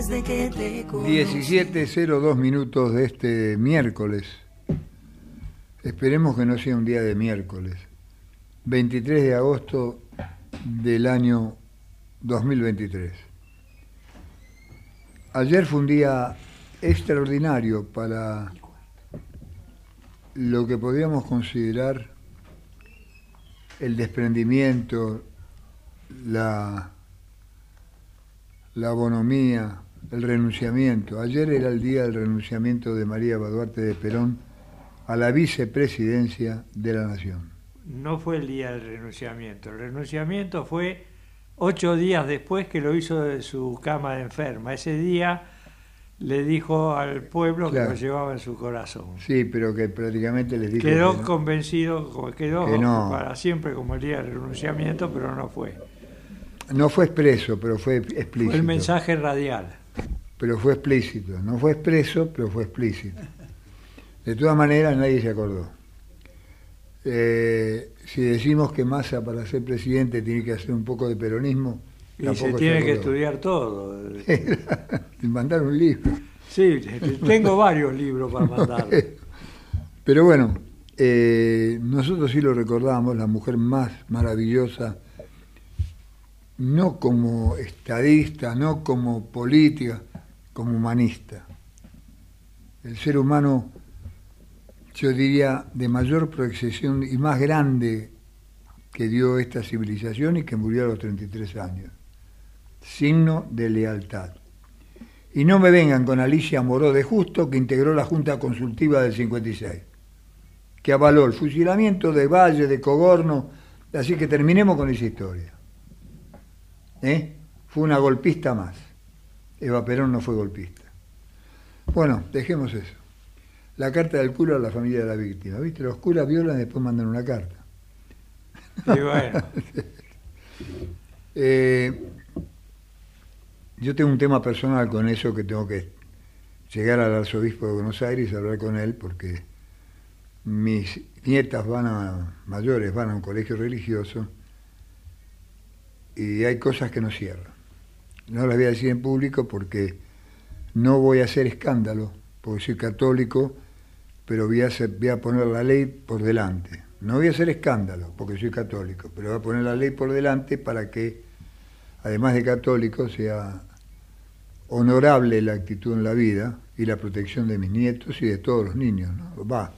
desde que te conocí. 17.02 minutos de este miércoles. Esperemos que no sea un día de miércoles. 23 de agosto del año 2023. Ayer fue un día extraordinario para lo que podríamos considerar el desprendimiento, la, la bonomía, el renunciamiento. Ayer era el día del renunciamiento de María Baduarte de Perón a la vicepresidencia de la Nación. No fue el día del renunciamiento. El renunciamiento fue ocho días después que lo hizo de su cama de enferma. Ese día le dijo al pueblo Claro. que lo llevaba en su corazón. Sí, pero que prácticamente les dijo Quedó que no. convencido, quedó Que no. para siempre como el día del renunciamiento, pero no fue. No fue expreso, pero fue explícito. Fue el mensaje radial. Pero fue explícito. No fue expreso, pero fue explícito. De todas maneras, nadie se acordó. Eh, si decimos que Massa para ser presidente tiene que hacer un poco de peronismo, Y se tiene que estudiar todo. Te mandaron un libro. Sí, tengo varios libros para mandar. Pero bueno, eh, nosotros sí lo recordamos, la mujer más maravillosa, no como estadista, no como política, como humanista. El ser humano, yo diría, de mayor proyección y más grande que dio esta civilización y que murió a los 33 años. Signo de lealtad. Y no me vengan con Alicia Moró de Justo, que integró la Junta Consultiva del 56, que avaló el fusilamiento de Valle, de Cogorno, así que terminemos con esa historia. ¿Eh? Fue una golpista más. Eva Perón no fue golpista. Bueno, dejemos eso. La carta del cura a la familia de la víctima. ¿Viste? Los curas violan y después mandan una carta. Y bueno, Eh, yo tengo un tema personal con eso que tengo que llegar al arzobispo de Buenos Aires y hablar con él porque mis nietas van a mayores, van a un colegio religioso y hay cosas que no cierran. No las voy a decir en público porque no voy a hacer escándalo, porque soy católico, pero voy a, poner la ley por delante. No voy a hacer escándalo, porque soy católico, pero voy a poner la ley por delante para que, además de católico, sea honorable la actitud en la vida y la protección de mis nietos y de todos los niños. Va,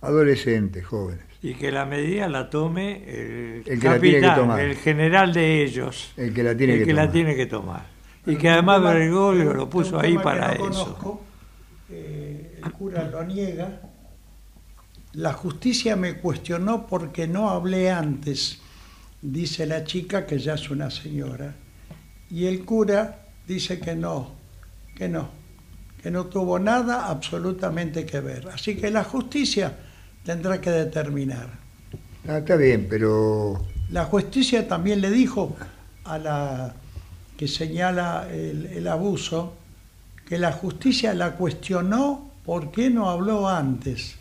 adolescentes, jóvenes. Y que la medida la tome el, El que la tiene que capitán, tomar. el general de ellos, El que la tiene el que que la tomar. tiene que tomar. Y que además tema- Bergoglio lo puso ahí para no eso. conozco, eh, el cura lo niega. La justicia me cuestionó porque no hablé antes, dice la chica que ya es una señora. Y el cura dice que no, que no, que no tuvo nada absolutamente que ver. Así que la justicia tendrá que determinar. Ah, está bien, pero La justicia también le dijo a la que señala el, el abuso que la justicia la cuestionó por qué no habló antes.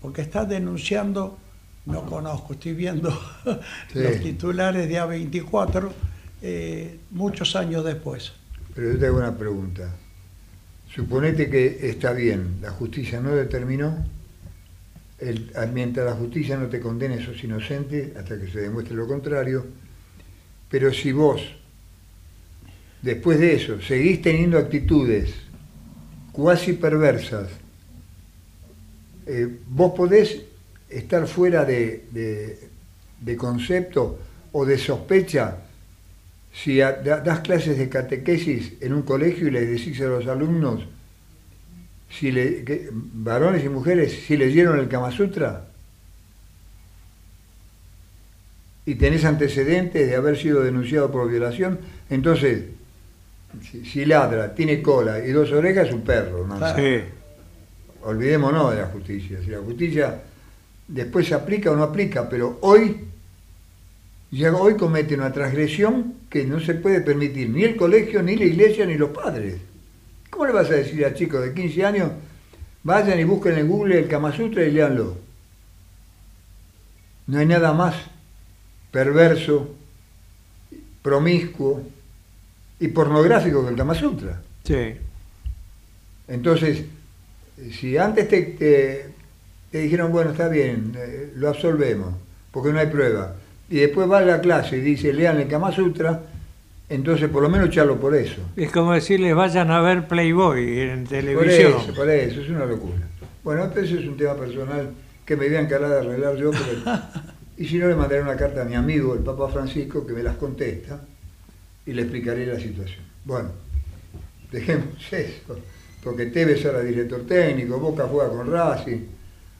Porque está denunciando, no conozco, estoy viendo Sí. los titulares de A24 eh, muchos años después. Pero yo te hago una pregunta. Suponete que está bien, la justicia no determinó, mientras la justicia no te condene sos inocente hasta que se demuestre lo contrario, pero si vos, después de eso, seguís teniendo actitudes cuasi perversas, eh, vos podés estar fuera de, concepto o de sospecha si das clases de catequesis en un colegio y les decís a los alumnos, si le- que- varones y mujeres, si leyeron el Kama Sutra, y tenés antecedentes de haber sido denunciado por violación, entonces si, si ladra, tiene cola y dos orejas, es un perro. ¿no? Sí. Olvidémonos de la justicia. Si la justicia después se aplica o no aplica, pero hoy, ya hoy comete una transgresión que no se puede permitir ni el colegio, ni la iglesia, ni los padres. ¿Cómo le vas a decir a chicos de 15 años, vayan y busquen en Google el Kama Sutra y léanlo? No hay nada más perverso, promiscuo y pornográfico que el Kama Sutra. Sí. Entonces, si antes te, te- te dijeron, bueno, está bien, eh, lo absolvemos, porque no hay prueba, y después va a la clase y dice, lean el Kama Sutra, entonces por lo menos echarlo por eso. Es como decirles vayan a ver Playboy en Por televisión. eso, por eso, es una locura. Bueno, eso es un tema personal que me voy a encargar de arreglar yo, pero- y si no le mandaré una carta a mi amigo, el Papa Francisco, que me las contesta, y le explicaré la situación. Bueno, dejemos eso, porque Tevez ahora director técnico, Boca juega con Racing,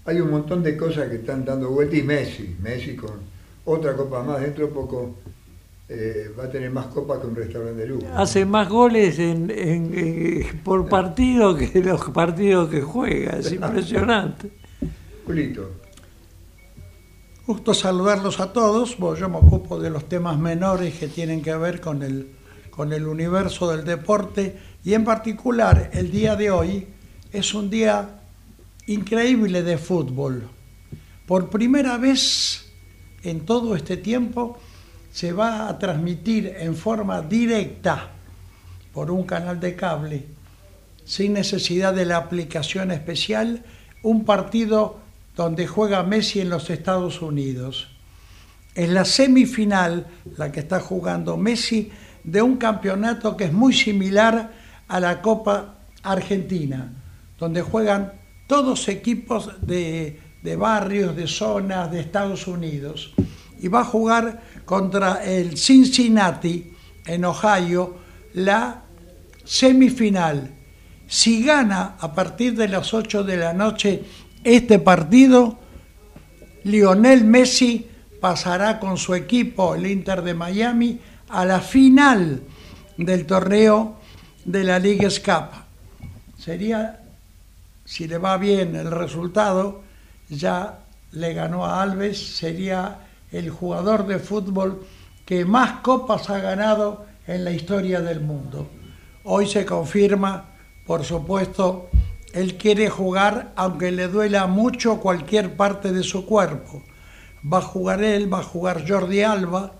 hay un montón de cosas que están dando vuelta, y Messi, Messi con otra copa más, dentro de poco eh, va a tener más copas que un restaurante de lujo. Hace más goles en- en- en- por partido que los partidos que juega. Es impresionante. Julito, Gusto saludarlos a todos. Bueno, yo me ocupo de los temas menores que tienen que ver con el, con el universo del deporte y en particular el día de hoy es un día increíble de fútbol. Por primera vez en todo este tiempo se va a transmitir en forma directa por un canal de cable sin necesidad de la aplicación especial, un partido donde juega Messi en los Estados Unidos. Es la semifinal la que está jugando Messi de un campeonato que es muy similar a la Copa Argentina, donde juegan todos equipos de, de barrios, de zonas de Estados Unidos. Y va a jugar contra el Cincinnati en Ohio la semifinal. Si gana a partir de las 8 de la noche este partido, Lionel Messi pasará con su equipo, el Inter de Miami, a la final del torneo de la Liga Cup. Sería, si le va bien el resultado, ya le ganó a Alves, sería el jugador de fútbol que más copas ha ganado en la historia del mundo. Hoy se confirma, por supuesto, él quiere jugar aunque le duela mucho cualquier parte de su cuerpo. Va a jugar él, va a jugar Jordi Alba,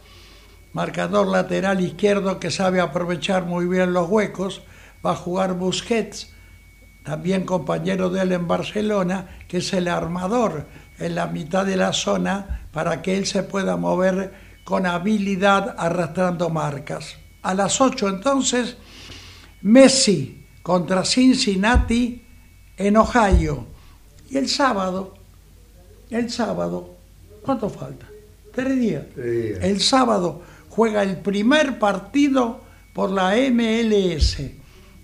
marcador lateral izquierdo que sabe aprovechar muy bien los huecos, va a jugar Busquets, también compañero de él en Barcelona, que es el armador en la mitad de la zona para que él se pueda mover con habilidad arrastrando marcas. A las 8 entonces, Messi contra Cincinnati en Ohio. Y el sábado, el sábado, ¿cuánto falta? Tres días. Tres días. El sábado juega el primer partido por la MLS,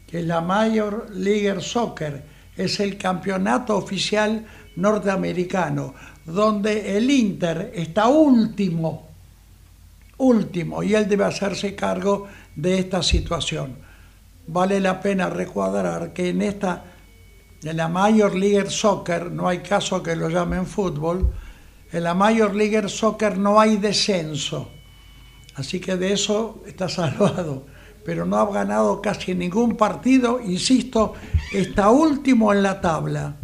que es la Major League Soccer, es el campeonato oficial norteamericano, donde el Inter está último, último, y él debe hacerse cargo de esta situación. Vale la pena recuadrar que en esta, en la Major League Soccer, no hay caso que lo llamen fútbol, en la Major League Soccer no hay descenso. Así que de eso está salvado. Pero no ha ganado casi ningún partido, insisto, está último en la tabla.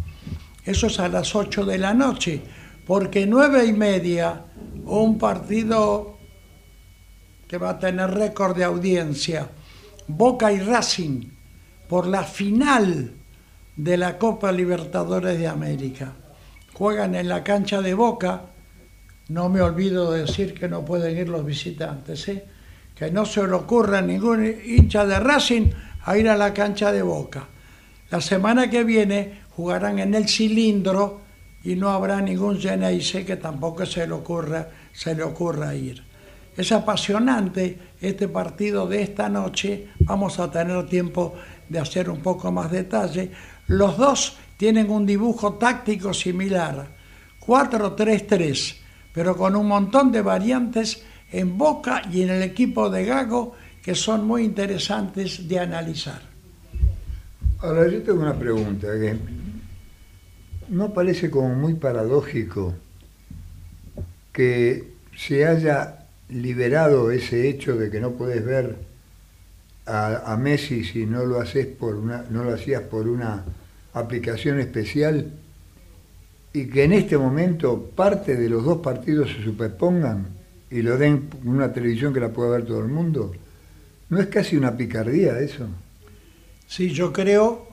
Eso es a las 8 de la noche, porque nueve y media, un partido que va a tener récord de audiencia, Boca y Racing, por la final de la Copa Libertadores de América. Juegan en la cancha de Boca, no me olvido de decir que no pueden ir los visitantes, ¿eh? que no se le ocurra a ningún hincha de Racing a ir a la cancha de Boca. La semana que viene jugarán en el cilindro y no habrá ningún Geneise que tampoco se le ocurra, se le ocurra ir. Es apasionante este partido de esta noche, vamos a tener tiempo de hacer un poco más detalle. Los dos tienen un dibujo táctico similar, 4-3-3, pero con un montón de variantes en Boca y en el equipo de Gago que son muy interesantes de analizar. Ahora, yo tengo una pregunta, ¿no parece como muy paradójico que se haya liberado ese hecho de que no puedes ver a, Messi si no lo haces por una, no lo hacías por una aplicación especial y que en este momento parte de los dos partidos se superpongan y lo den en una televisión que la pueda ver todo el mundo? ¿No es casi una picardía eso? Sí, yo creo,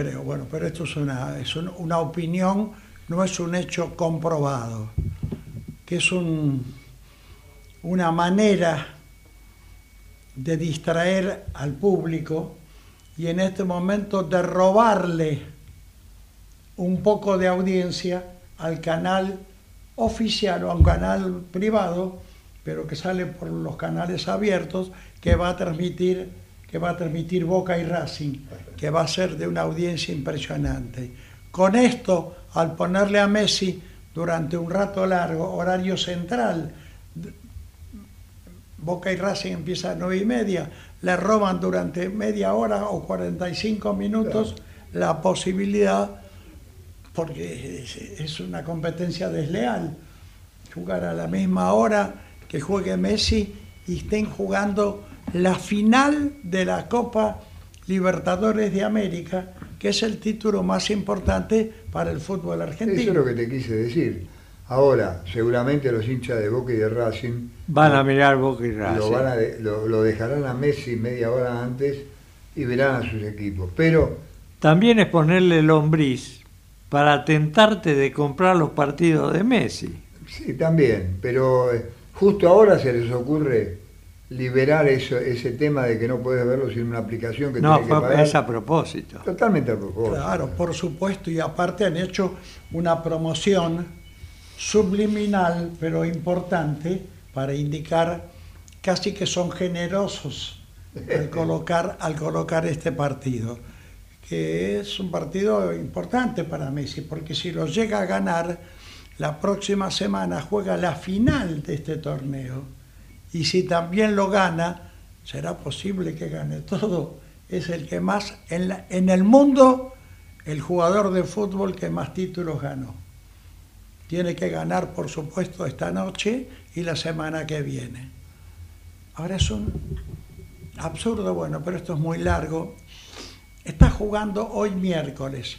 creo, bueno, pero esto es una, es un- una opinión, no es un hecho comprobado, que es un, una manera de distraer al público y en este momento de robarle un poco de audiencia al canal oficial o a un canal privado, pero que sale por los canales abiertos, que va a transmitir, que va a transmitir Boca y Racing, que va a ser de una audiencia impresionante. Con esto, al ponerle a Messi durante un rato largo, horario central, Boca y Racing empieza a nueve y media, le roban durante media hora o 45 minutos la posibilidad, porque es, es una competencia desleal, jugar a la misma hora que juegue Messi y estén jugando la final de la Copa Libertadores de América, que es el título más importante para el fútbol argentino. Eso es lo que te quise decir. Ahora, seguramente los hinchas de Boca y de Racing Van a mirar Boca y Racing. lo, van a de- lo- lo dejarán a Messi media hora antes y verán a sus equipos. Pero También es ponerle lombriz para tentarte de comprar los partidos de Messi. sí, también, pero eh, justo ahora se les ocurre liberar eso, ese tema de que no puedes verlo sin una aplicación que No, tenés que pagar. es a propósito. Totalmente a propósito. Claro, por supuesto, y aparte han hecho una promoción subliminal, pero importante, para indicar casi que son generosos al colocar, al colocar este partido, que es un partido importante para Messi, porque si lo llega a ganar, la próxima semana juega la final de este torneo, y si también lo gana, será posible que gane todo. Es el que más, en, el mundo, el jugador de fútbol que más títulos ganó. Tiene que ganar, por supuesto, esta noche y la semana que viene. Ahora es un absurdo, bueno, pero esto es muy largo. Está jugando hoy miércoles.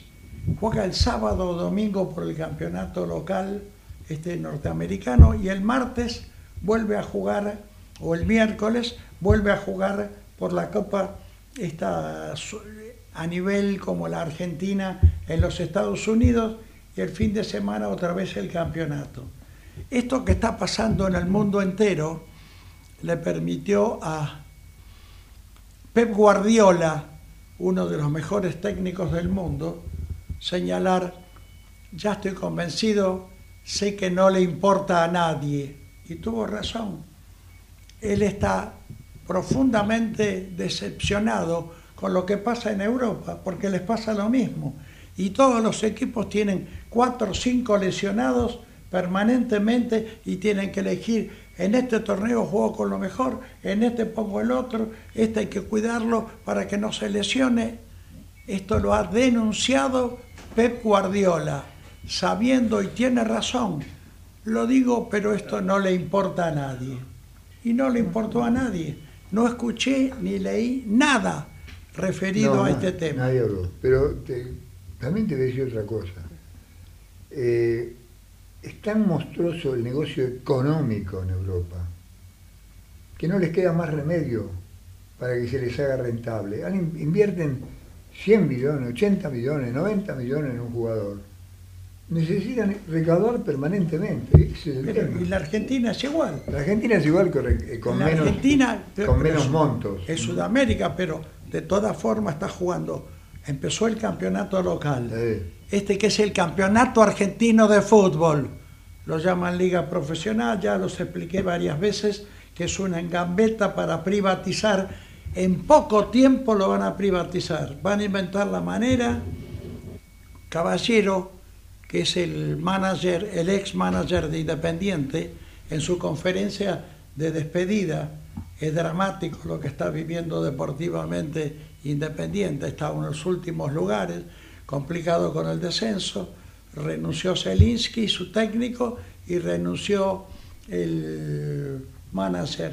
Juega el sábado o domingo por el campeonato local este norteamericano y el martes vuelve a jugar, o el miércoles vuelve a jugar por la Copa esta, a nivel como la Argentina en los Estados Unidos y el fin de semana otra vez el campeonato. Esto que está pasando en el mundo entero le permitió a Pep Guardiola, uno de los mejores técnicos del mundo, señalar, ya estoy convencido, sé que no le importa a nadie. Y tuvo razón. Él está profundamente decepcionado con lo que pasa en Europa, porque les pasa lo mismo. Y todos los equipos tienen cuatro o cinco lesionados permanentemente y tienen que elegir, en este torneo juego con lo mejor, en este pongo el otro, este hay que cuidarlo para que no se lesione. Esto lo ha denunciado Pep Guardiola, sabiendo y tiene razón. Lo digo, pero esto no le importa a nadie. Y no le importó a nadie. No escuché ni leí nada referido No, a este tema. Nadie habló. Pero te- también te voy a decir otra cosa. Eh, es tan monstruoso el negocio económico en Europa que no les queda más remedio para que se les haga rentable. Invierten 100 millones, 80 millones, 90 millones en un jugador. Necesitan recaudar permanentemente. ese es el Pero- tema. y la Argentina es igual. La Argentina es igual eh, con la menos, Argentina pero- con menos montos. Es Sudamérica, pero de todas formas está jugando. Empezó el campeonato local. Eh, Este que es el campeonato argentino de fútbol. Lo llaman liga profesional, ya los expliqué varias veces, que es una engambeta para privatizar. En poco tiempo lo van a privatizar. Van a inventar la manera. Caballero, que es el manager, el ex manager de Independiente, en su conferencia de despedida. Es dramático lo que está viviendo deportivamente Independiente, está en los últimos lugares, complicado con el descenso, renunció Zelinsky, su técnico, y renunció el manager.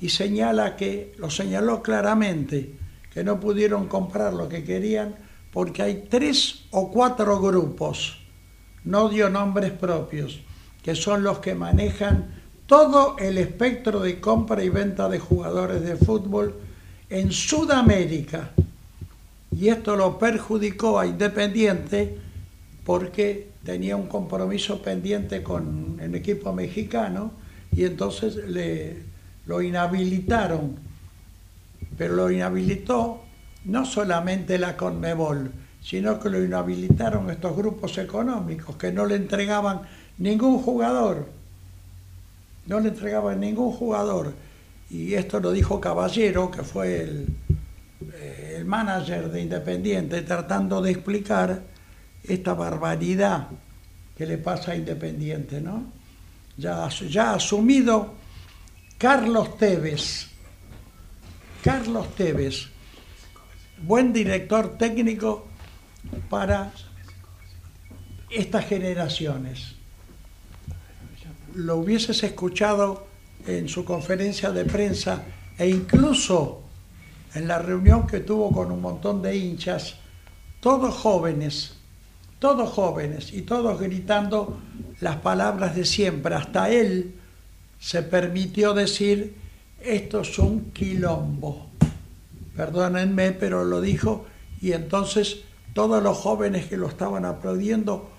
Y señala que, lo señaló claramente, que no pudieron comprar lo que querían porque hay tres o cuatro grupos, no dio nombres propios, que son los que manejan todo el espectro de compra y venta de jugadores de fútbol en Sudamérica. Y esto lo perjudicó a Independiente porque tenía un compromiso pendiente con el equipo mexicano y entonces le, lo inhabilitaron. Pero lo inhabilitó no solamente la Conmebol, sino que lo inhabilitaron estos grupos económicos que no le entregaban ningún jugador no le entregaban ningún jugador. Y esto lo dijo Caballero, que fue el, eh, el manager de Independiente, tratando de explicar esta barbaridad que le pasa a Independiente, ¿no? Ya, ya asumido Carlos Tevez. Carlos Tevez, buen director técnico para estas generaciones lo hubieses escuchado en su conferencia de prensa e incluso en la reunión que tuvo con un montón de hinchas, todos jóvenes, todos jóvenes y todos gritando las palabras de siempre. Hasta él se permitió decir, esto es un quilombo. Perdónenme, pero lo dijo y entonces todos los jóvenes que lo estaban aplaudiendo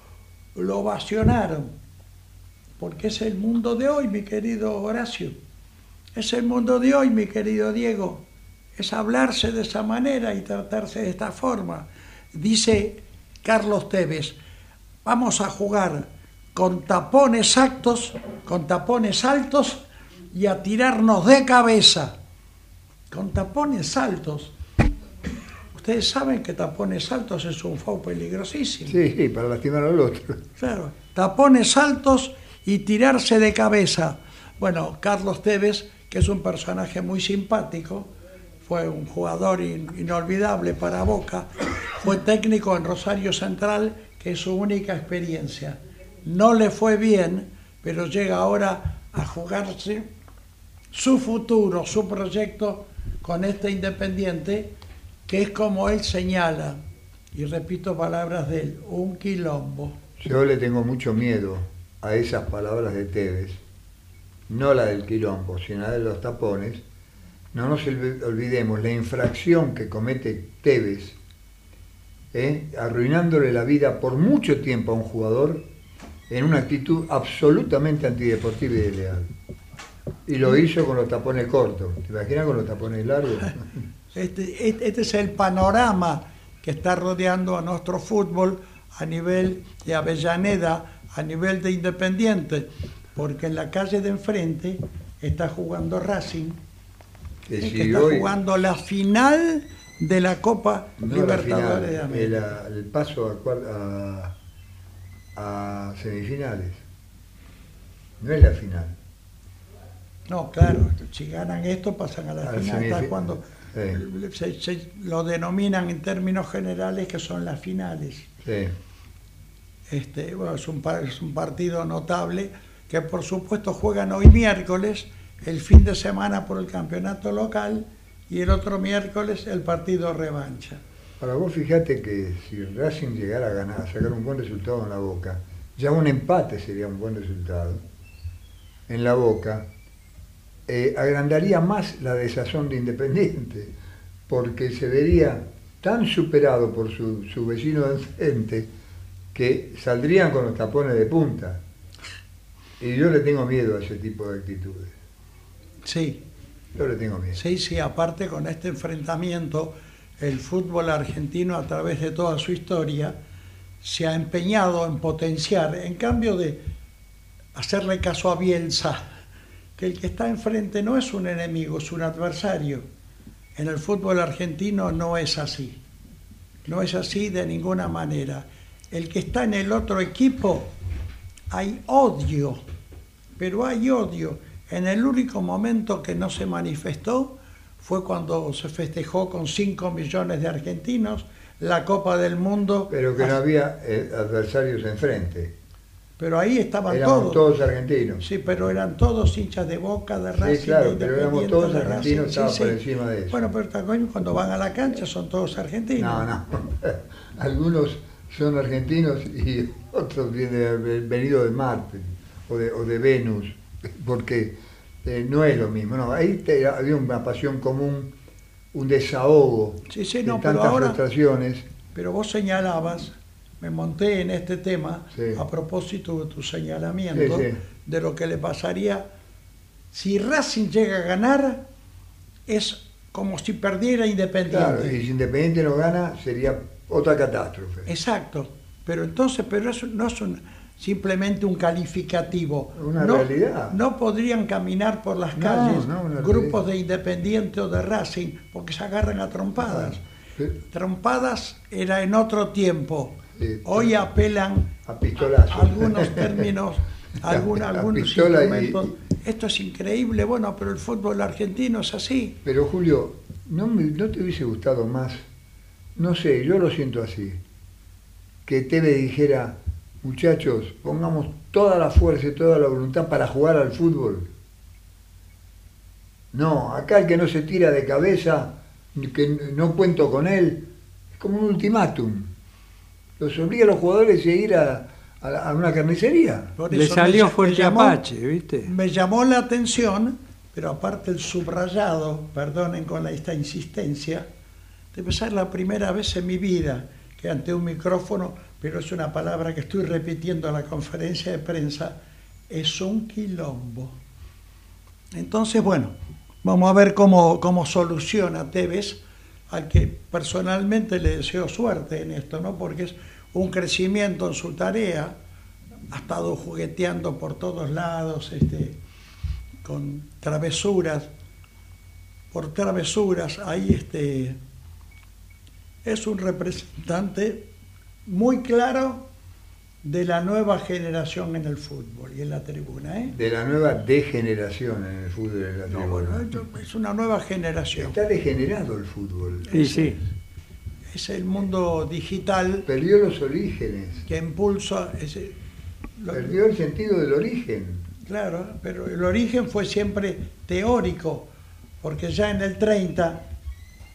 lo ovacionaron porque es el mundo de hoy, mi querido Horacio. Es el mundo de hoy, mi querido Diego. Es hablarse de esa manera y tratarse de esta forma. Dice Carlos Tevez, vamos a jugar con tapones altos, con tapones altos y a tirarnos de cabeza. Con tapones altos. Ustedes saben que tapones altos es un foul peligrosísimo. Sí, para lastimar al otro. Claro, tapones altos y tirarse de cabeza. Bueno, Carlos Tevez, que es un personaje muy simpático, fue un jugador inolvidable para Boca, fue técnico en Rosario Central, que es su única experiencia. No le fue bien, pero llega ahora a jugarse su futuro, su proyecto con este Independiente, que es como él señala, y repito palabras de él, un quilombo. Yo le tengo mucho miedo a esas palabras de Tevez, no la del quilombo, sino la de los tapones, no nos olvidemos la infracción que comete Tevez, ¿eh? arruinándole la vida por mucho tiempo a un jugador en una actitud absolutamente antideportiva y desleal. Y lo hizo con los tapones cortos. ¿Te imaginas con los tapones largos? Este, este, es el panorama que está rodeando a nuestro fútbol a nivel de Avellaneda, a nivel de Independiente, porque en la calle de enfrente está jugando Racing, que, está jugando la final de la Copa Libertadores de América. El, paso a, a, semifinales. No es la final. No, claro, si ganan esto pasan a la final. cuando se, lo denominan en términos generales que son las finales. Sí. Este, es, un, es un partido notable que por supuesto juegan hoy miércoles, el fin de semana por el campeonato local y el otro miércoles el partido revancha. Para vos fíjate que si Racing llegara a ganar, a sacar un buen resultado en la Boca, ya un empate sería un buen resultado en la Boca, eh, agrandaría más la desazón de Independiente, porque se vería tan superado por su, su vecino de enfrente, que saldrían con los tapones de punta. Y yo le tengo miedo a ese tipo de actitudes. Sí. Yo le tengo miedo. Sí, sí, aparte con este enfrentamiento, el fútbol argentino a través de toda su historia se ha empeñado en potenciar, en cambio de hacerle caso a Bielsa, que el que está enfrente no es un enemigo, es un adversario. En el fútbol argentino no es así. No es así de ninguna manera el que está en el otro equipo, hay odio, pero hay odio. En el único momento que no se manifestó fue cuando se festejó con 5 millones de argentinos la Copa del Mundo. Pero que no había eh, adversarios enfrente. Pero ahí estaban Éramos todos. todos argentinos. Sí, pero eran todos hinchas de Boca, de Racing, Sí, claro, de pero éramos todos argentinos, estaba por encima de eso. Bueno, pero cuando van a la cancha son todos argentinos. No, no. Algunos son argentinos y otros vienen venido de Marte o de, o de Venus, porque eh, no es lo mismo. No, ahí te- había una pasión común, un desahogo Sí, sí, de no, pero tantas ahora- frustraciones. Pero vos señalabas, me monté en este tema Sí. a propósito de tu señalamiento Sí, sí. de lo que le pasaría si Racing llega a ganar, es como si perdiera Independiente. Claro, y si Independiente no gana, sería otra catástrofe. Exacto, pero entonces, pero eso no es un- simplemente un calificativo. Una no, realidad. No podrían caminar por las calles no, grupos realidad. de Independiente o de Racing porque se agarran a trompadas. Trompadas era en otro tiempo. Sí. Hoy apelan A a algunos términos, algún- algunos y- instrumentos. Esto es increíble, bueno, pero el fútbol argentino es así. Pero Julio, ¿no, me- ¿no te hubiese gustado más? No sé, yo lo siento así. Que Teve dijera, muchachos, pongamos toda la fuerza y toda la voluntad para jugar al fútbol. No, acá el que no se tira de cabeza, que no cuento con él, es como un ultimátum. Los obliga a los jugadores a ir a, a una carnicería. Por Le salió me- me fuerte llamó- Apache, ¿viste? Me llamó la atención, pero aparte el subrayado, perdonen con esta insistencia, debe ser la primera vez en mi vida que ante un micrófono, pero es una palabra que estoy repitiendo en la conferencia de prensa, es un quilombo. Entonces, bueno, vamos a ver cómo, cómo soluciona Tevez, al que personalmente le deseo suerte en esto, ¿no? Porque es un crecimiento en su tarea, ha estado jugueteando por todos lados, este, con travesuras, por travesuras, ahí este, es un representante muy claro de la nueva generación en el fútbol y en la tribuna. ¿eh? De la nueva degeneración en el fútbol en la No, tribuna. bueno, esto es una nueva generación. Está degenerado el fútbol. Y sí. Es el mundo digital Perdió los orígenes. que impulsa... ese- lo- Perdió el sentido del origen. Claro, pero el origen fue siempre teórico, porque ya en el 30,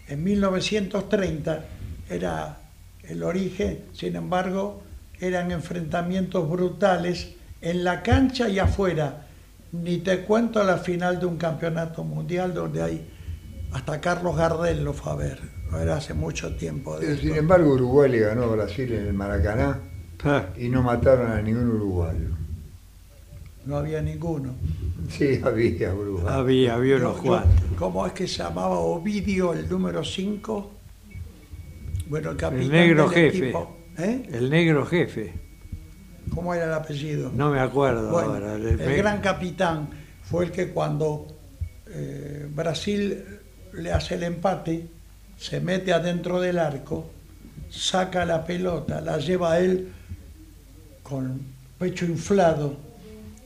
en 1930, era el origen, sin embargo, eran enfrentamientos brutales en la cancha y afuera. Ni te cuento la final de un campeonato mundial donde hay, hasta Carlos Gardel lo fue a ver, no era hace mucho tiempo. de Pero, sin esto. embargo, Uruguay le ganó a Brasil en el Maracaná Ah, y no mataron a ningún uruguayo. No había ninguno. Sí, había Uruguay. había, había unos yo- cuantos. ¿Cómo es que se llamaba Ovidio, el número 5? Bueno, el capitán negro del jefe. equipo. ¿Eh? El negro jefe. ¿Cómo era el apellido? No me acuerdo Bueno, ahora. el gran capitán fue el que cuando eh, Brasil le hace el empate, se mete adentro del arco, saca la pelota, la lleva a él con pecho inflado,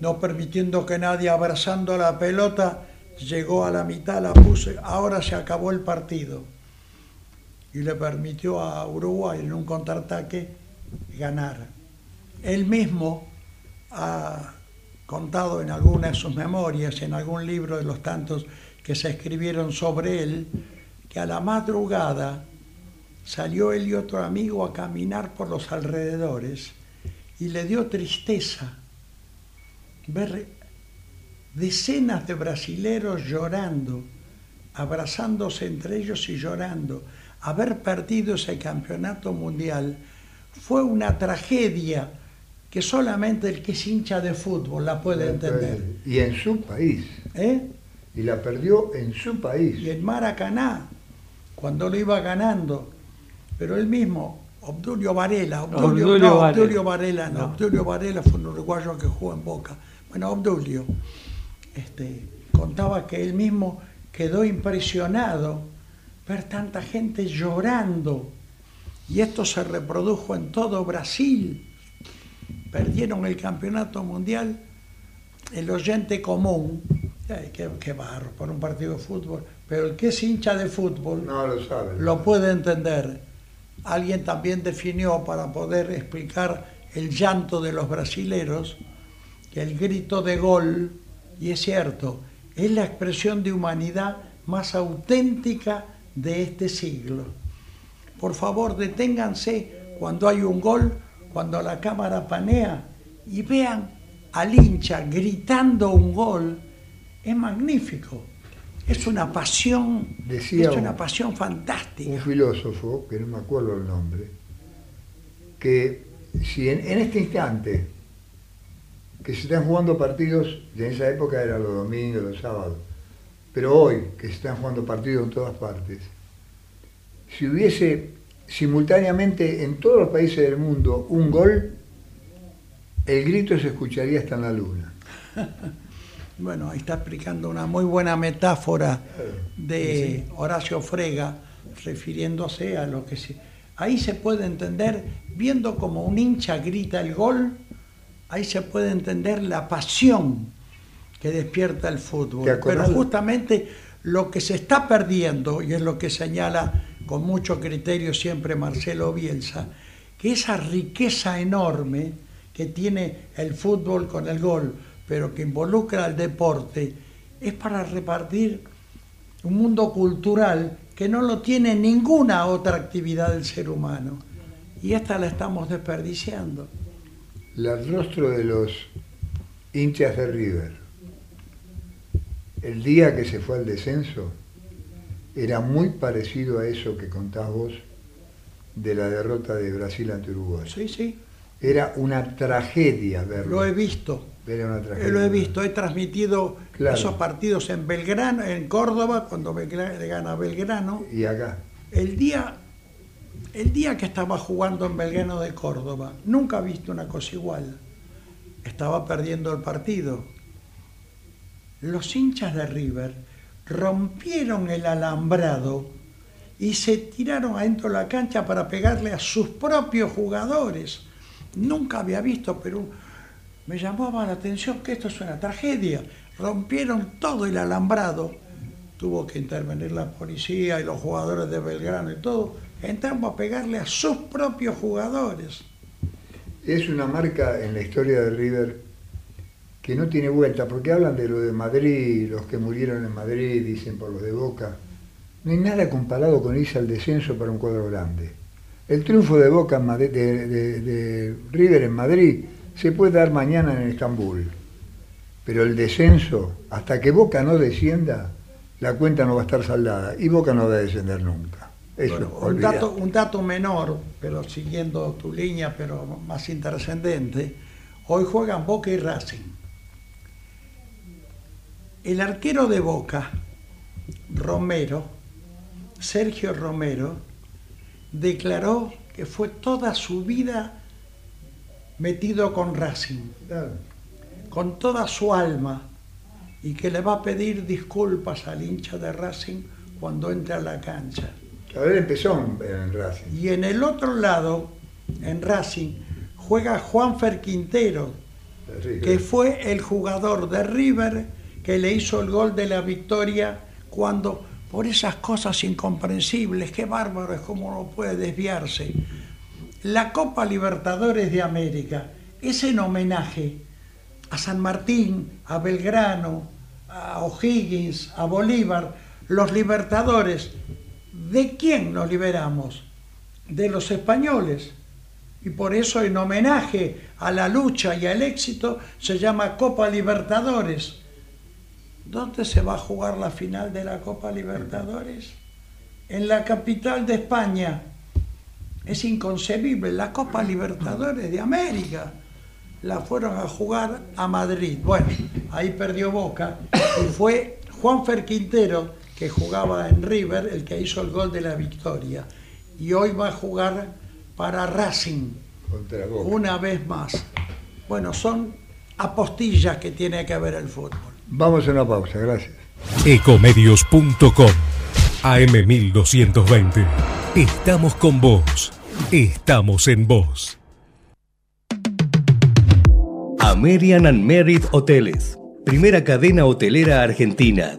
no permitiendo que nadie abrazando la pelota, llegó a la mitad, la puso, ahora se acabó el partido. Y le permitió a Uruguay en un contraataque ganar. Él mismo ha contado en alguna de sus memorias, en algún libro de los tantos que se escribieron sobre él, que a la madrugada salió él y otro amigo a caminar por los alrededores y le dio tristeza ver decenas de brasileros llorando, abrazándose entre ellos y llorando. Haber perdido ese campeonato mundial fue una tragedia que solamente el que es hincha de fútbol la puede entender. Y en su país. ¿eh? Y la perdió en su país. Y en Maracaná, cuando lo iba ganando, pero él mismo, Obdulio Varela, Obdulio, Obdulio no, Varela. Obdulio Varela, no, No. Obdulio Varela fue un uruguayo que jugó en Boca. Bueno, Obdulio este, contaba que él mismo quedó impresionado ver tanta gente llorando. Y esto se reprodujo en todo Brasil. Perdieron el campeonato mundial. El oyente común, Ay, qué, qué barro por un partido de fútbol. Pero el que es hincha de fútbol No lo sabe. lo puede entender. Alguien también definió para poder explicar el llanto de los brasileros que el grito de gol, y es cierto, es la expresión de humanidad más auténtica de este siglo. Por favor, deténganse cuando hay un gol, cuando la cámara panea y vean al hincha gritando un gol. Es magnífico. Es una pasión, Decía es un- una pasión fantástica. un filósofo, que no me acuerdo el nombre, que si en, en este instante que se están jugando partidos, en esa época eran los domingos, los sábados, pero hoy que se están jugando partidos en todas partes, si hubiese simultáneamente en todos los países del mundo un gol, el grito se escucharía hasta en la luna. Bueno, ahí está explicando una muy buena metáfora de Horacio Frega, refiriéndose a lo que se... Ahí se puede entender, viendo como un hincha grita el gol, ahí se puede entender la pasión que despierta el fútbol. ¿Te Pero justamente lo que se está perdiendo, y es lo que señala con mucho criterio siempre Marcelo Bielsa, que esa riqueza enorme que tiene el fútbol con el gol, pero que involucra al deporte, es para repartir un mundo cultural que no lo tiene ninguna otra actividad del ser humano. Y esta la estamos desperdiciando. El rostro de los hinchas de River, el día que se fue al descenso, era muy parecido a eso que contás vos de la derrota de Brasil ante Uruguay. Sí, sí, Era una tragedia verlo. lo he visto. Era una tragedia. Lo he visto, he transmitido Claro. esos partidos en Belgrano, en Córdoba, cuando Belgra- le gana Belgrano. Y acá. El día, el día que estaba jugando en Belgrano de Córdoba, nunca he visto una cosa igual. Estaba perdiendo el partido. Los hinchas de River rompieron el alambrado y se tiraron adentro de la cancha para pegarle a sus propios jugadores. Nunca había visto, pero me llamaba la atención que esto es una tragedia. Rompieron todo el alambrado. Tuvo que intervenir la policía y los jugadores de Belgrano y todo. Entramos a pegarle a sus propios jugadores. Es una marca en la historia de River que no tiene vuelta, porque hablan de lo de Madrid, los que murieron en Madrid, dicen por los de Boca. No hay nada comparado con irse al descenso para un cuadro grande. El triunfo de Boca en Madrid- de, de- de River en Madrid se puede dar mañana en Estambul. Pero el descenso, hasta que Boca no descienda, la cuenta no va a estar saldada y Boca no va a descender nunca. Eso, Bueno, un, olvidate. dato, un dato menor, pero siguiendo tu línea, pero más intrascendente. Hoy juegan Boca y Racing. El arquero de Boca, Romero, Sergio Romero, declaró que fue toda su vida metido con Racing, con toda su alma, y que le va a pedir disculpas al hincha de Racing cuando entre a la cancha. A ver, empezó en, Racing. Y en el otro lado, en Racing, juega Juanfer Quintero, que fue el jugador de River que le hizo el gol de la victoria cuando, por esas cosas incomprensibles, qué bárbaro es cómo no puede desviarse. La Copa Libertadores de América es en homenaje a San Martín, a Belgrano, a O'Higgins, a Bolívar, los libertadores. ¿De quién nos liberamos? De los españoles. Y por eso en homenaje a la lucha y al éxito se llama Copa Libertadores. ¿Dónde se va a jugar la final de la Copa Libertadores? En la capital de España. Es inconcebible, la Copa Libertadores de América. La fueron a jugar a Madrid. Bueno, ahí perdió Boca y fue Juanfer Quintero, que jugaba en River, el que hizo el gol de la victoria. Y hoy va a jugar para Racing una vez más. Bueno, son apostillas que tiene que ver el fútbol. Vamos a una pausa, gracias. Ecomedios.com AM1220. Estamos con vos. Estamos en vos. American and Merit Hoteles. Primera cadena hotelera argentina,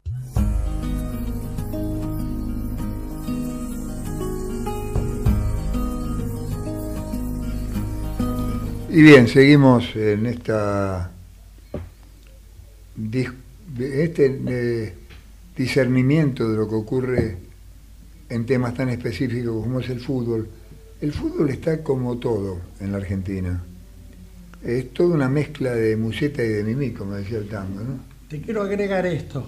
Y bien, seguimos en esta este discernimiento de lo que ocurre en temas tan específicos como es el fútbol. El fútbol está como todo en la Argentina. Es toda una mezcla de museta y de mimí, como decía el tango, ¿no? Te quiero agregar esto,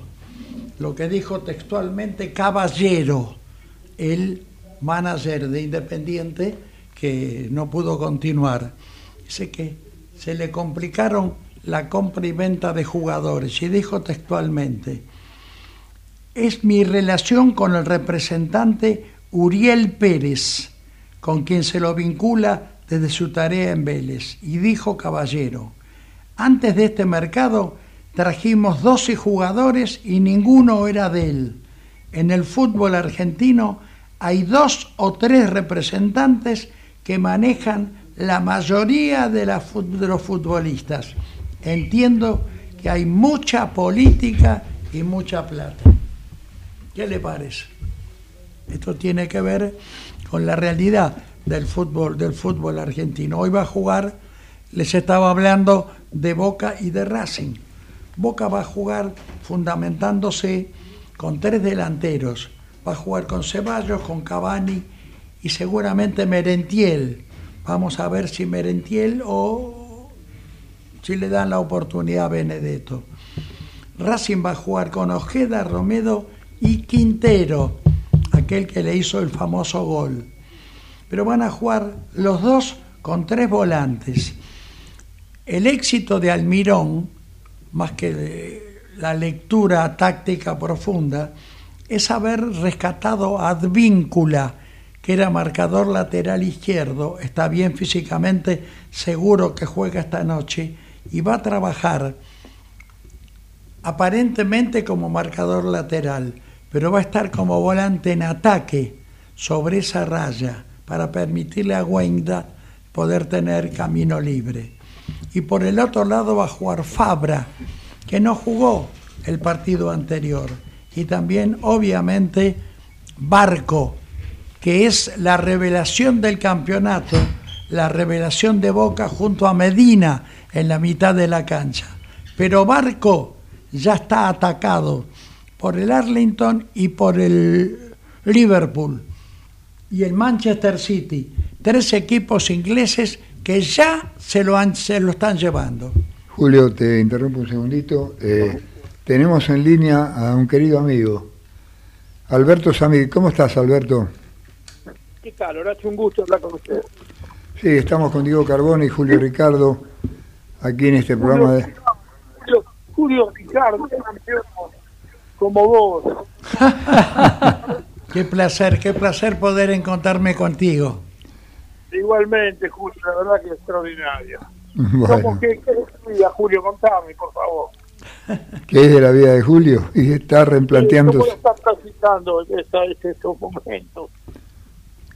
lo que dijo textualmente Caballero, el manager de Independiente, que no pudo continuar Dice que se le complicaron la compra y venta de jugadores y dijo textualmente, es mi relación con el representante Uriel Pérez, con quien se lo vincula desde su tarea en Vélez. Y dijo Caballero, antes de este mercado trajimos 12 jugadores y ninguno era de él. En el fútbol argentino hay dos o tres representantes que manejan la mayoría de, los futbolistas. Entiendo que hay mucha política y mucha plata. ¿Qué le parece? Esto tiene que ver con la realidad del fútbol, del fútbol argentino. Hoy va a jugar, les estaba hablando de Boca y de Racing. Boca va a jugar fundamentándose con tres delanteros. Va a jugar con Ceballos, con Cavani y seguramente Merentiel Vamos a ver si Merentiel o si le dan la oportunidad a Benedetto. Racing va a jugar con Ojeda, Romedo y Quintero, aquel que le hizo el famoso gol. Pero van a jugar los dos con tres volantes. El éxito de Almirón, más que la lectura táctica profunda, es haber rescatado a Advíncula, que era marcador lateral izquierdo, está bien físicamente, seguro que juega esta noche y va a trabajar aparentemente como marcador lateral, pero va a estar como volante en ataque sobre esa raya para permitirle a Weinda poder tener camino libre. Y por el otro lado va a jugar Fabra, que no jugó el partido anterior. Y también, obviamente, Barco, que es la revelación del campeonato, la revelación de Boca junto a Medina en la mitad de la cancha. Pero Barco ya está atacado por el Arlington y por el Liverpool y el Manchester City, tres equipos ingleses que ya se lo, se lo están llevando. Julio, te interrumpo un segundito. Eh, tenemos en línea a un querido amigo, Alberto Samid. ¿Cómo estás, Alberto? ¿Qué tal, Horacio? Un gusto hablar con usted. Sí, estamos con Diego Carbone y Julio Ricardo aquí en este programa de... Julio, Julio Ricardo, como vos. qué placer, qué placer poder encontrarme contigo. Igualmente, Julio, la verdad que es extraordinario. Bueno. ¿Qué, es tu vida, Julio? Contame, por favor. ¿Qué es de la vida de Julio? Y está replanteando... ¿Cómo está transitando este, estos momentos?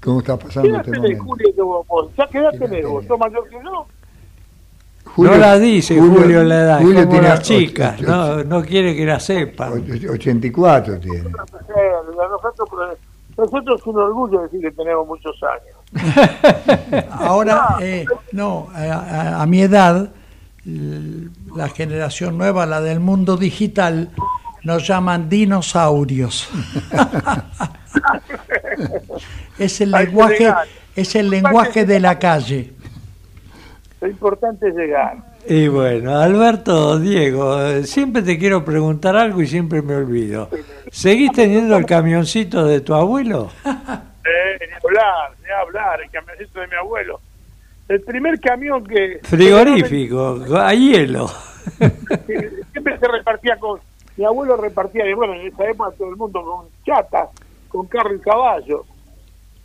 Cómo estás pasando ¿Qué este tenés. Julio, que vos, vos? ¿Ya qué edad tenés vos? ¿Sos mayor que yo? Julio- no la dice Julio, la edad, Julio como tiene las chicas, no, no quiere que la sepan. och- 84 tiene. Nosotros, nosotros es un orgullo decir que tenemos muchos años. Ahora, eh, no, a, a- a mi edad, la generación nueva, la del mundo digital, nos llaman dinosaurios. es el lenguaje, es el lenguaje de la calle. Lo importante es llegar. Y bueno, Alberto, Diego, siempre te quiero preguntar algo y siempre me olvido. ¿Seguís teniendo el camioncito de tu abuelo? Eh, ni hablar, ni hablar, el camioncito de mi abuelo. El primer camión que... Frigorífico, a hielo. Siempre se repartía con... Mi abuelo repartía, y bueno, en esa época todo el mundo con chatas, con carro y caballo.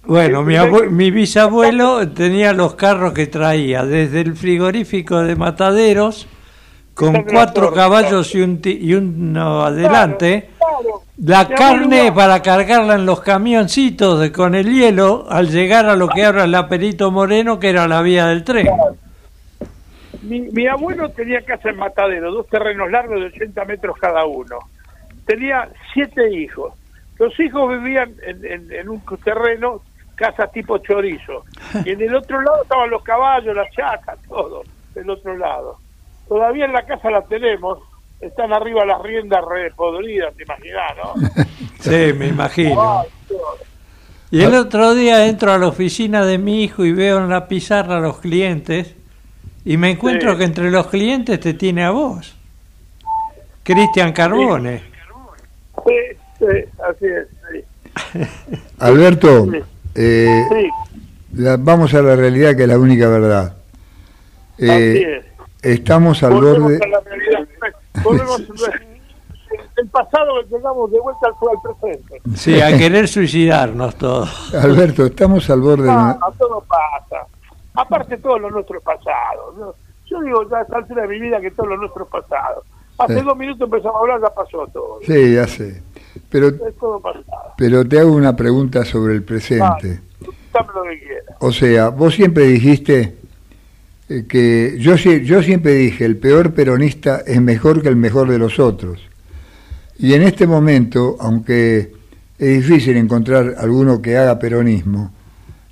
Bueno, mi, mi bisabuelo tenía los carros que traía, desde el frigorífico de Mataderos, con cuatro caballos y, un y uno adelante. Claro, La carne para cargarla en los camioncitos de- con el hielo al llegar a lo que ahora es la Perito Moreno, que era la vía del tren. Mi, mi abuelo tenía casa en Matadero, dos terrenos largos de 80 metros cada uno. Tenía siete hijos. Los hijos vivían en, en- en un terreno, casa tipo chorizo. Y en el otro lado estaban los caballos, las chacas, todo, del otro lado. Todavía en la casa la tenemos, están arriba las riendas repodridas, te imaginas, ¿no? Sí, me imagino. Y el otro día entro a la oficina de mi hijo y veo en la pizarra a los clientes y me encuentro Sí. que entre los clientes te tiene a vos. Cristian Carbone. Sí, sí, así es. sí. Alberto, Sí. eh, Sí, la- vamos a la realidad que es la única verdad. así Eh, es. estamos al Volvemos borde... a la realidad. Volvemos el pasado que tengamos de vuelta al, al presente. Sí, a querer suicidarnos todos. Alberto, estamos al borde de todo pasa. Aparte todo lo nuestro es pasado. Yo digo ya a esta altura de mi vida que todo lo nuestro es pasado. Hace Sí. dos minutos empezamos a hablar, ya pasó todo. Sí, ya sé. Pero, Es todo pasado. pero te hago una pregunta sobre el presente. Dame lo que quieras. O sea, vos siempre dijiste eh, que yo, yo siempre dije, el peor peronista es mejor que el mejor de los otros. Y en este momento, aunque es difícil encontrar alguno que haga peronismo,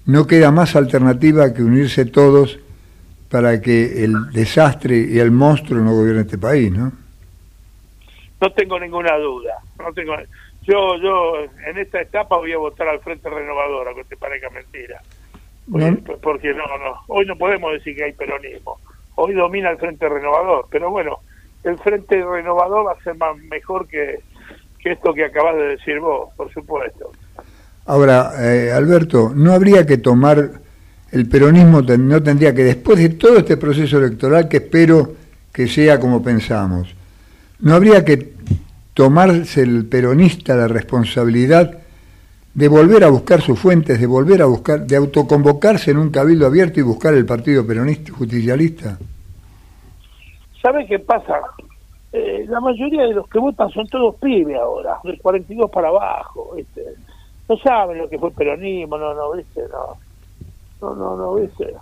no queda más alternativa que unirse todos para que el desastre y el monstruo no gobierne este país, ¿no? No tengo ninguna duda. No tengo. Yo, yo en esta etapa voy a votar al Frente Renovador, aunque te parezca mentira. No. Porque, no, no. Hoy no podemos decir que hay peronismo. Hoy domina el Frente Renovador. Pero bueno, el Frente Renovador va a ser más mejor que, que esto que acabas de decir vos, por supuesto. Ahora, eh, Alberto, ¿no habría que tomar el peronismo, no tendría que, después de todo este proceso electoral, que espero que sea como pensamos, ¿no habría que tomarse el peronista la responsabilidad de volver a buscar sus fuentes, de volver a buscar, de autoconvocarse en un cabildo abierto y buscar el partido peronista justicialista? ¿Sabes qué pasa? Eh, la mayoría de los que votan son todos pibes ahora, del 42 para abajo, ¿viste? No saben lo que fue el peronismo, no, no, ¿viste? No, no, no, no ¿viste?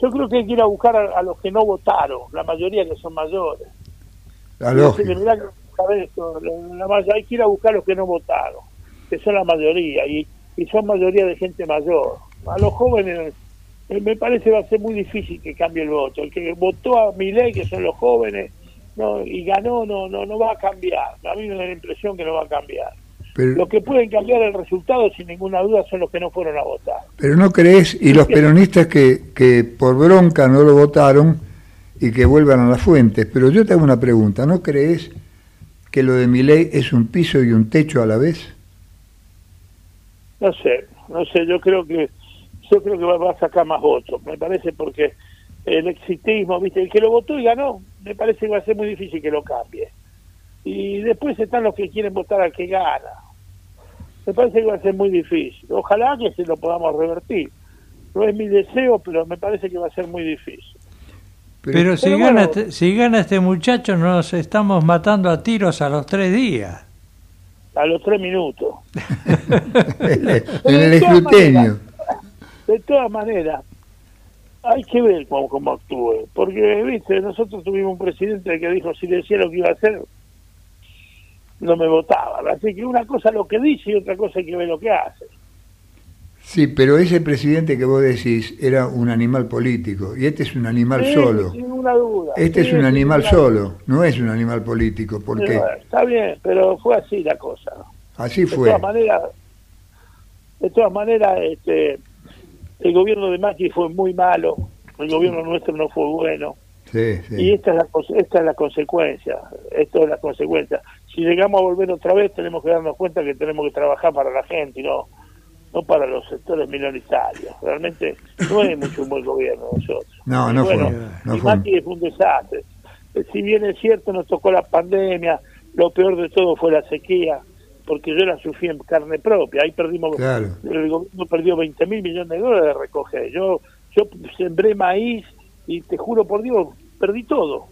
Yo creo que hay que ir a buscar a, a los que no votaron, la mayoría que son mayores. La lógica. esto, hay que ir a buscar a los que no votaron, que son la mayoría, y, y son mayoría de gente mayor. A los jóvenes eh, me parece va a ser muy difícil que cambie el voto. El que votó a mi ley, que son los jóvenes, no y ganó, no, no, no va a cambiar. A mí me da la impresión que no va a cambiar. Pero, Los que pueden cambiar el resultado, sin ninguna duda, son los que no fueron a votar. pero no crees, y los peronistas que, que por bronca no lo votaron y que vuelvan a las fuentes. Pero yo te hago una pregunta, ¿no crees que lo de mi ley es un piso y un techo a la vez? No sé, no sé, yo creo que yo creo que va, a sacar más votos, me parece porque el exitismo, viste, el que lo votó y ganó, me parece que va a ser muy difícil que lo cambie. Y después están los que quieren votar al que gana. Me parece que va a ser muy difícil. Ojalá que se lo podamos revertir. No es mi deseo, pero me parece que va a ser muy difícil. Pero si, Pero gana, bueno. este- si gana este muchacho, nos estamos matando a tiros a los tres días. A los tres minutos. en el escrutinio. de todas maneras, hay que ver cómo, cómo actúe. Porque, viste, nosotros tuvimos un presidente que dijo, si decía lo que iba a hacer, no me votaba. Así que una cosa lo que dice y otra cosa hay que ver lo que hace. Sí, pero ese presidente que vos decís era un animal político y este es un animal Sí, solo. Sin ninguna duda. Este Sí, es un animal solo, no es un animal político, porque Pero, Está bien, pero fue así la cosa. así De fue. todas maneras, de todas maneras, este, el gobierno de Macri fue muy malo, el gobierno nuestro no fue bueno. Sí, sí. Y esta es, la, esta es la consecuencia, esto es la consecuencia. Si llegamos a volver otra vez, tenemos que darnos cuenta que tenemos que trabajar para la gente y no, no para los sectores minoritarios. Realmente no es mucho un buen gobierno nosotros. No, no bueno, fue, no y fue. Fue un desastre. Eh, Si bien es cierto, nos tocó la pandemia, lo peor de todo fue la sequía, porque yo la sufrí en carne propia. Ahí perdimos, Claro. el gobierno perdió 20 mil millones de dólares de recoger. Yo, yo sembré maíz y te juro por Dios, perdí todo.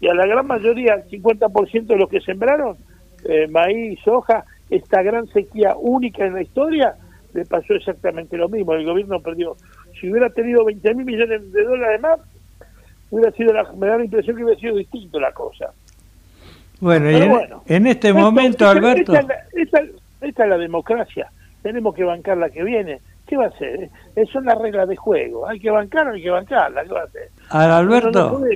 Y a la gran mayoría, el 50% de los que sembraron eh, maíz, soja, esta gran sequía única en la historia, le pasó exactamente lo mismo. El gobierno perdió. Si hubiera tenido 20 mil millones de dólares más, hubiera sido la, me da la impresión que hubiera sido distinto la cosa. Bueno, y en, bueno. en este Esto- momento, esta- Alberto, Esta, es la- esta- esta es la democracia. Tenemos que bancar la que viene. ¿Qué va a hacer? Eh, Son las reglas de juego. Hay que bancar, hay que bancarla. ¿Qué va a hacer? No, Alberto, no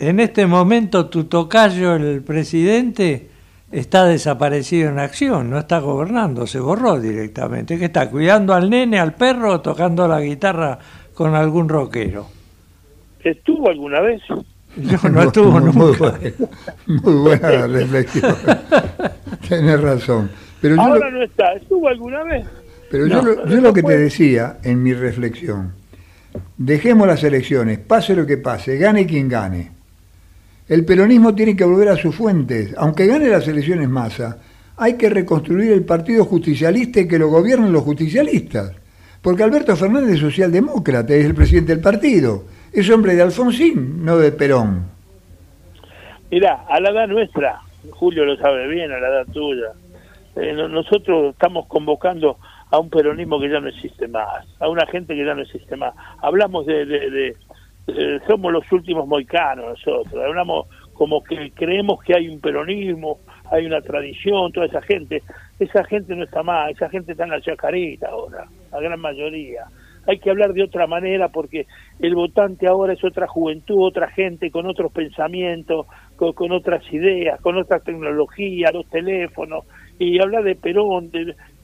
en este momento tu tocayo, el presidente, está desaparecido en acción, no está gobernando, se borró directamente. ¿Qué está? ¿Cuidando al nene, al perro o tocando la guitarra con algún rockero? ¿Estuvo alguna vez? No, no estuvo muy, muy nunca. buena, muy buena reflexión. Tienes razón. Pero yo, Ahora lo, no está. ¿Estuvo alguna vez? pero yo, lo, yo no lo que te decía en mi reflexión, dejemos las elecciones, pase lo que pase, gane quien gane. El peronismo tiene que volver a sus fuentes. Aunque gane las elecciones masa, hay que reconstruir el partido justicialista y que lo gobiernen los justicialistas. Porque Alberto Fernández es socialdemócrata, es el presidente del partido. Es hombre de Alfonsín, no de Perón. Mirá, a la edad nuestra, Julio lo sabe bien, a la edad tuya, eh, no- nosotros estamos convocando a un peronismo que ya no existe más, a una gente que ya no existe más. Hablamos de- eh, somos los últimos moicanos nosotros, hablamos como que creemos que hay un peronismo, hay una tradición, toda esa gente, esa gente no está más, esa gente está en la chacarita ahora, la gran mayoría. Hay que hablar de otra manera porque el votante ahora es otra juventud, otra gente con otros pensamientos, con, otras ideas, con otra tecnología, los teléfonos, y hablar de Perón,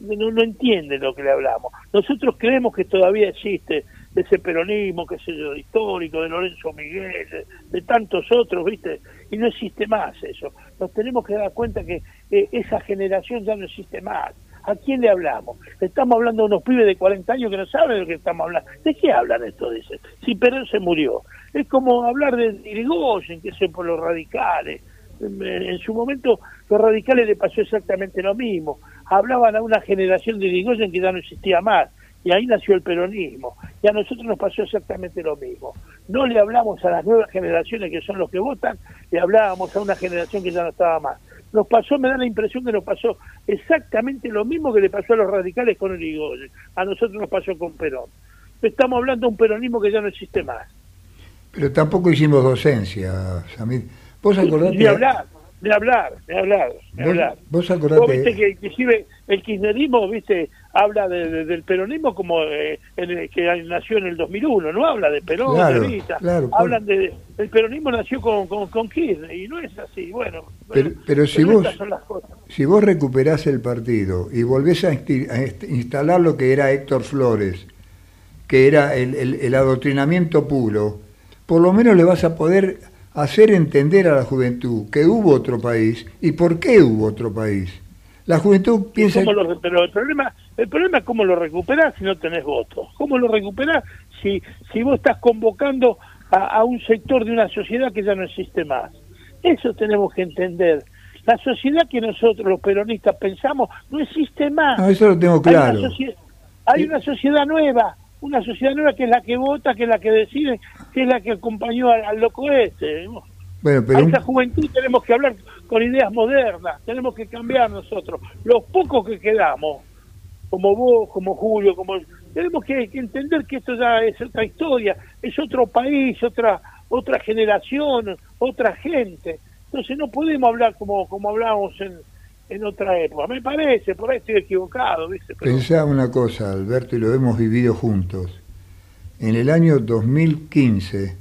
no, no entiende lo que le hablamos. Nosotros creemos que todavía existe ese peronismo, que sé yo, histórico, de Lorenzo Miguel, de, de tantos otros, ¿viste? Y no existe más eso. Nos tenemos que dar cuenta que eh, esa generación ya no existe más. ¿A quién le hablamos? Estamos hablando de unos pibes de 40 años que no saben de lo que estamos hablando. ¿De qué hablan esto? Dice. Si Perón se murió. Es como hablar de Irigoyen, que es por los radicales. En, en su momento, los radicales le pasó exactamente lo mismo. Hablaban a una generación de Irigoyen que ya no existía más. Y ahí nació el peronismo. Y a nosotros nos pasó exactamente lo mismo. No le hablamos a las nuevas generaciones que son los que votan, le hablábamos a una generación que ya no estaba más. Nos pasó, me da la impresión que nos pasó exactamente lo mismo que le pasó a los radicales con Irigoyen. A nosotros nos pasó con Perón. Estamos hablando de un peronismo que ya no existe más. Pero tampoco hicimos docencia, Samir. Vos acordate. Ni hablar, ni hablar, ni hablar, Vos- hablar. vos Vos acordate- viste que inclusive el kirchnerismo, viste, habla de- de- del peronismo como eh, en el- que nació en el 2001, no habla de Perón, Claro, de claro, por- hablan de el peronismo nació con, con, con Kirchner y no es así, bueno. Pero, bueno, pero si vos, estas son las cosas. si vos recuperás el partido y volvés a, instalar lo que era Héctor Flores, que era el, el- el adoctrinamiento puro, por lo menos le vas a poder hacer entender a la juventud que hubo otro país y por qué hubo otro país. La juventud piensa... ¿Cómo lo- pero el problema, el problema es cómo lo recuperás si no tenés votos. ¿Cómo lo recuperás si, si vos estás convocando a, a un sector de una sociedad que ya no existe más? Eso tenemos que entender. La sociedad que nosotros los peronistas pensamos no existe más. No, eso lo tengo Hay una claro. socie- Hay una, sociedad nueva, una sociedad nueva que es la que vota, que es la que decide, que es la que acompañó al, al loco este. Bueno, pero A esa juventud tenemos que hablar con ideas modernas, tenemos que cambiar nosotros. Los pocos que quedamos, como vos, como Julio, como Tenemos que, que entender que esto ya es otra historia, es otro país, otra otra generación, otra gente. Entonces no podemos hablar como, como hablábamos en, en otra época. Me parece, por ahí estoy equivocado. ¿viste? Pero- Pensá una cosa, Alberto, y lo hemos vivido juntos. En el año 2015,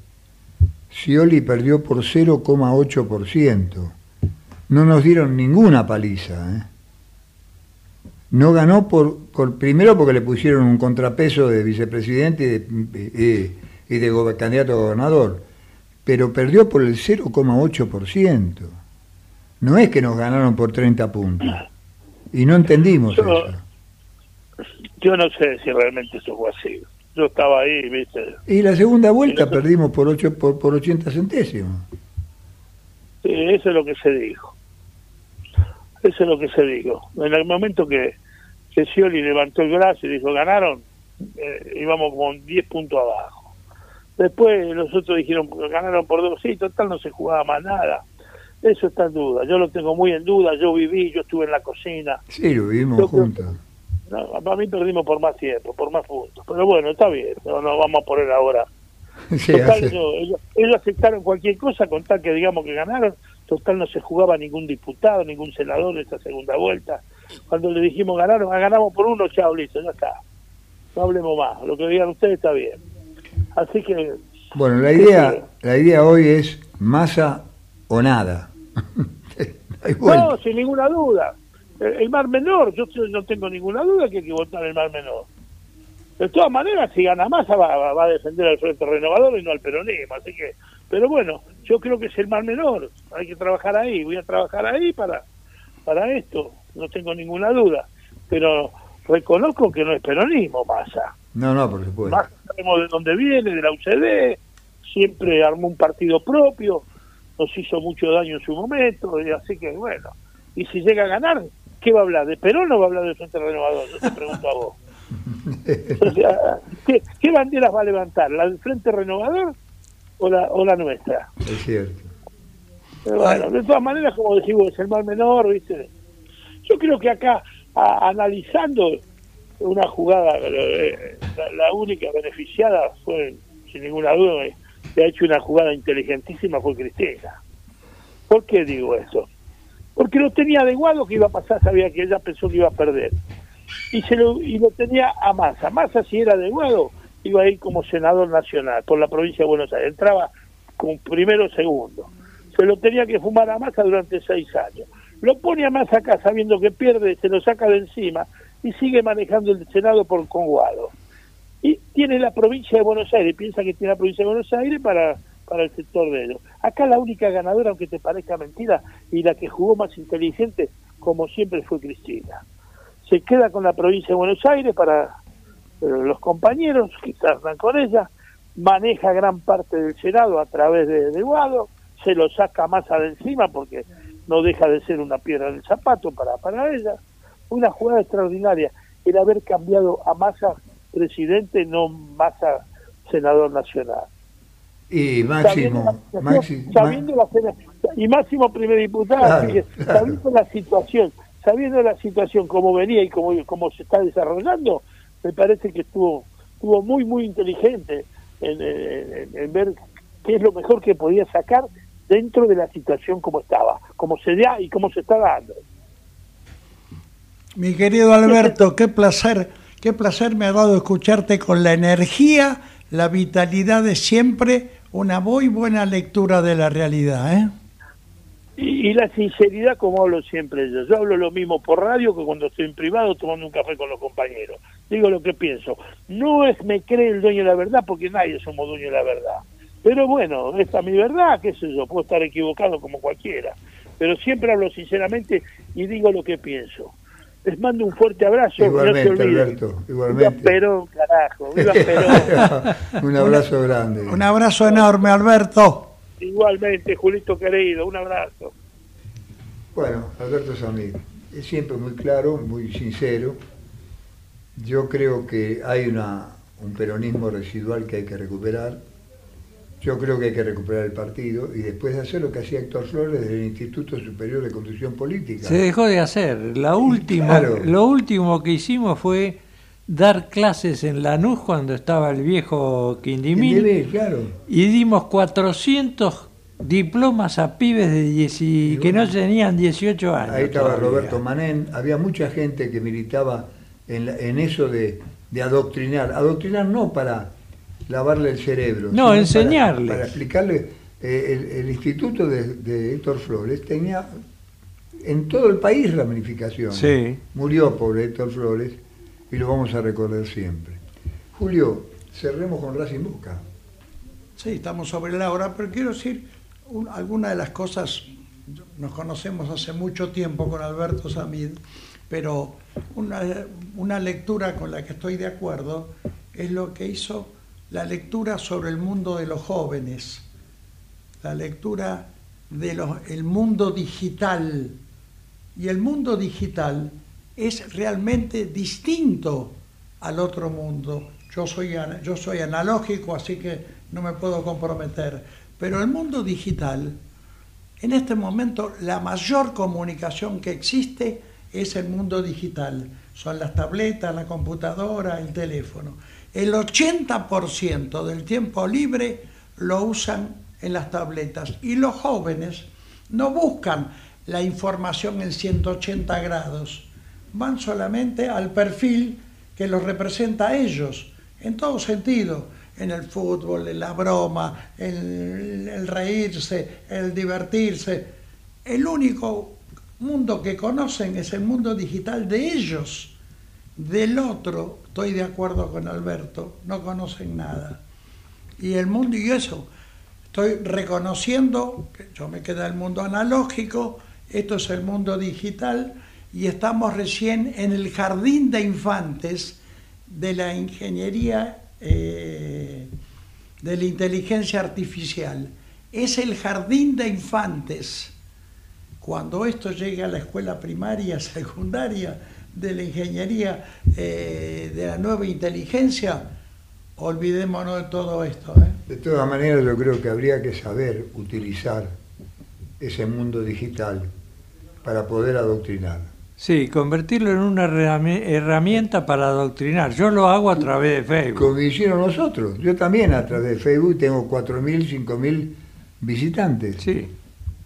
Scioli perdió por 0,8%. No nos dieron ninguna paliza. ¿eh? No ganó por, primero porque le pusieron un contrapeso de vicepresidente y de, eh, y de candidato a gobernador, pero perdió por el 0,8%. No es que nos ganaron por 30 puntos. Y no entendimos Yo- eso. Yo no sé si realmente eso fue así. Yo estaba ahí, ¿viste? Y la segunda vuelta perdimos por, ocho, por, por 80 centésimos. Sí, eso es lo que se dijo. Eso es lo que se dijo. En el momento que, que Scioli levantó el brazo y dijo, ganaron, eh, íbamos con 10 puntos abajo. Después los otros dijeron, ganaron por dos, sí, total no se jugaba más nada. Eso está en duda. Yo lo tengo muy en duda. Yo viví, yo estuve en la cocina. Sí, lo vivimos Yo juntos. No, para mí perdimos por más tiempo, por más puntos. Pero bueno, está bien. No nos vamos a poner ahora Sí, Total, hace- no, ellos, ellos aceptaron cualquier cosa con tal que digamos que ganaron. Total, no se jugaba ningún diputado, ningún senador en esta segunda vuelta. Cuando le dijimos ganaron, ganamos por uno, chao, listo, ya está. No hablemos más. Lo que digan ustedes está bien. Así que, Bueno, la idea, la idea hoy es masa o nada. No, sin ninguna duda. El, el Mar Menor, yo no tengo ninguna duda que hay que votar el Mar Menor. De todas maneras, si gana Massa va, va- va a defender al Frente Renovador y no al peronismo. Así que, pero bueno, yo creo que es el Mar Menor. Hay que trabajar ahí. Voy a trabajar ahí para, para esto. No tengo ninguna duda. Pero reconozco que no es peronismo Massa. No, no, por supuesto. Massa sabemos de dónde viene, de la UCD. Siempre armó un partido propio. Nos hizo mucho daño en su momento. Y así que, bueno. Y si llega a ganar, ¿qué va a hablar? ¿De Perón o va a hablar del Frente Renovador? Yo te pregunto a vos. O sea, ¿qué, qué banderas va a levantar? ¿La del Frente Renovador o la, o la nuestra? Es cierto. Pero bueno, de todas maneras, como decimos, es el mal menor, ¿viste? Yo creo que acá, a- analizando una jugada, eh, la, la única beneficiada fue, sin ninguna duda, que ha hecho una jugada inteligentísima fue Cristina. ¿Por qué digo eso? Porque lo tenía adecuado que iba a pasar, sabía que ella pensó que iba a perder. Y, se lo, y lo tenía a Massa. Massa, si era adecuado, iba a ir como senador nacional por la provincia de Buenos Aires. Entraba como primero segundo. Se lo tenía que fumar a Massa durante seis años. Lo pone a Massa acá sabiendo que pierde, se lo saca de encima y sigue manejando el Senado por Conguado. Y tiene la provincia de Buenos Aires, piensa que tiene la provincia de Buenos Aires para, para el sector de ellos. Acá la única ganadora, aunque te parezca mentira, y la que jugó más inteligente, como siempre, fue Cristina. Se queda con la provincia de Buenos Aires para eh, los compañeros que tardan con ella, maneja gran parte del Senado a través de, de Guado, se lo saca más de encima porque no deja de ser una piedra en el zapato para, para ella. Una jugada extraordinaria era haber cambiado a Massa presidente, no Massa senador nacional. Y Sabiendo Máximo, sabiendo la y Máximo primer diputado, Claro, así que, claro. sabiendo la situación, sabiendo la situación como venía y cómo, cómo se está desarrollando, me parece que estuvo, estuvo muy, muy inteligente en, en- en ver qué es lo mejor que podía sacar dentro de la situación como estaba, como se da y cómo se está dando. Mi querido Alberto, qué placer, qué placer me ha dado escucharte con la energía, la vitalidad de siempre, una muy buena lectura de la realidad, ¿eh? Y, la sinceridad, como hablo siempre yo. Yo hablo lo mismo por radio que cuando estoy en privado tomando un café con los compañeros. Digo lo que pienso. No es me cree el dueño de la verdad, porque nadie somos dueños de la verdad. Pero bueno, esta es mi verdad, qué sé yo, puedo estar equivocado como cualquiera. Pero siempre hablo sinceramente y digo lo que pienso. Les mando un fuerte abrazo. no Igualmente. Alberto, Viva igualmente. Perón, carajo. Viva Perón. un abrazo grande. Un abrazo enorme, Alberto. Igualmente, Julito querido, un abrazo. Bueno, Alberto Samir, es siempre muy claro, muy sincero. Yo creo que hay una, un peronismo residual que hay que recuperar. Yo creo que hay que recuperar el partido y después de hacer lo que hacía Héctor Flores desde el Instituto Superior de Construcción Política. Se dejó de hacer. La última, Claro. Lo último que hicimos fue dar clases en Lanús cuando estaba el viejo Quindimil. Quindimil, claro. Y dimos 400 diplomas a pibes de 10 y- que no tenían 18 años. Ahí estaba todavía. Roberto Manén, había mucha gente que militaba en, la- en eso de, de adoctrinar. Adoctrinar no para lavarle el cerebro. No, sino enseñarles. Para, para explicarle. eh, el, el instituto de, de Héctor Flores tenía en todo el país ramificaciones. Sí. Murió pobre Héctor Flores y lo vamos a recordar siempre. Julio, cerremos con Racing Boca. Sí, estamos sobre la hora, pero quiero decir un- alguna de las cosas, nos conocemos hace mucho tiempo con Alberto Samid, pero una, una lectura con la que estoy de acuerdo es lo que hizo la lectura sobre el mundo de los jóvenes, la lectura del mundo digital. Y el mundo digital es realmente distinto al otro mundo. Yo soy, yo soy analógico, así que no me puedo comprometer. Pero el mundo digital, en este momento, la mayor comunicación que existe es el mundo digital. Son las tabletas, la computadora, el teléfono. El 80% del tiempo libre lo usan en las tabletas. Y los jóvenes no buscan la información en 180 grados, van solamente al perfil que los representa a ellos, en todo sentido, en el fútbol, en la broma, el, el reírse, el divertirse. El único mundo que conocen es el mundo digital de ellos. Del otro, estoy de acuerdo con Alberto, no conocen nada. Y el mundo, y eso, estoy reconociendo que yo me queda el mundo analógico, esto es el mundo digital y estamos recién en el jardín de infantes de la ingeniería eh, de la inteligencia artificial. Es el jardín de infantes. Cuando esto llegue a la escuela primaria, secundaria, de la ingeniería eh, de la nueva inteligencia, olvidémonos de todo esto. ¿eh? De todas maneras, yo creo que habría que saber utilizar ese mundo digital para poder adoctrinar. Sí, convertirlo en una herrami- herramienta para adoctrinar. Yo lo hago a través de Facebook. Como hicieron nosotros. Yo también a través de Facebook tengo 4.000, 5.000 visitantes. Sí.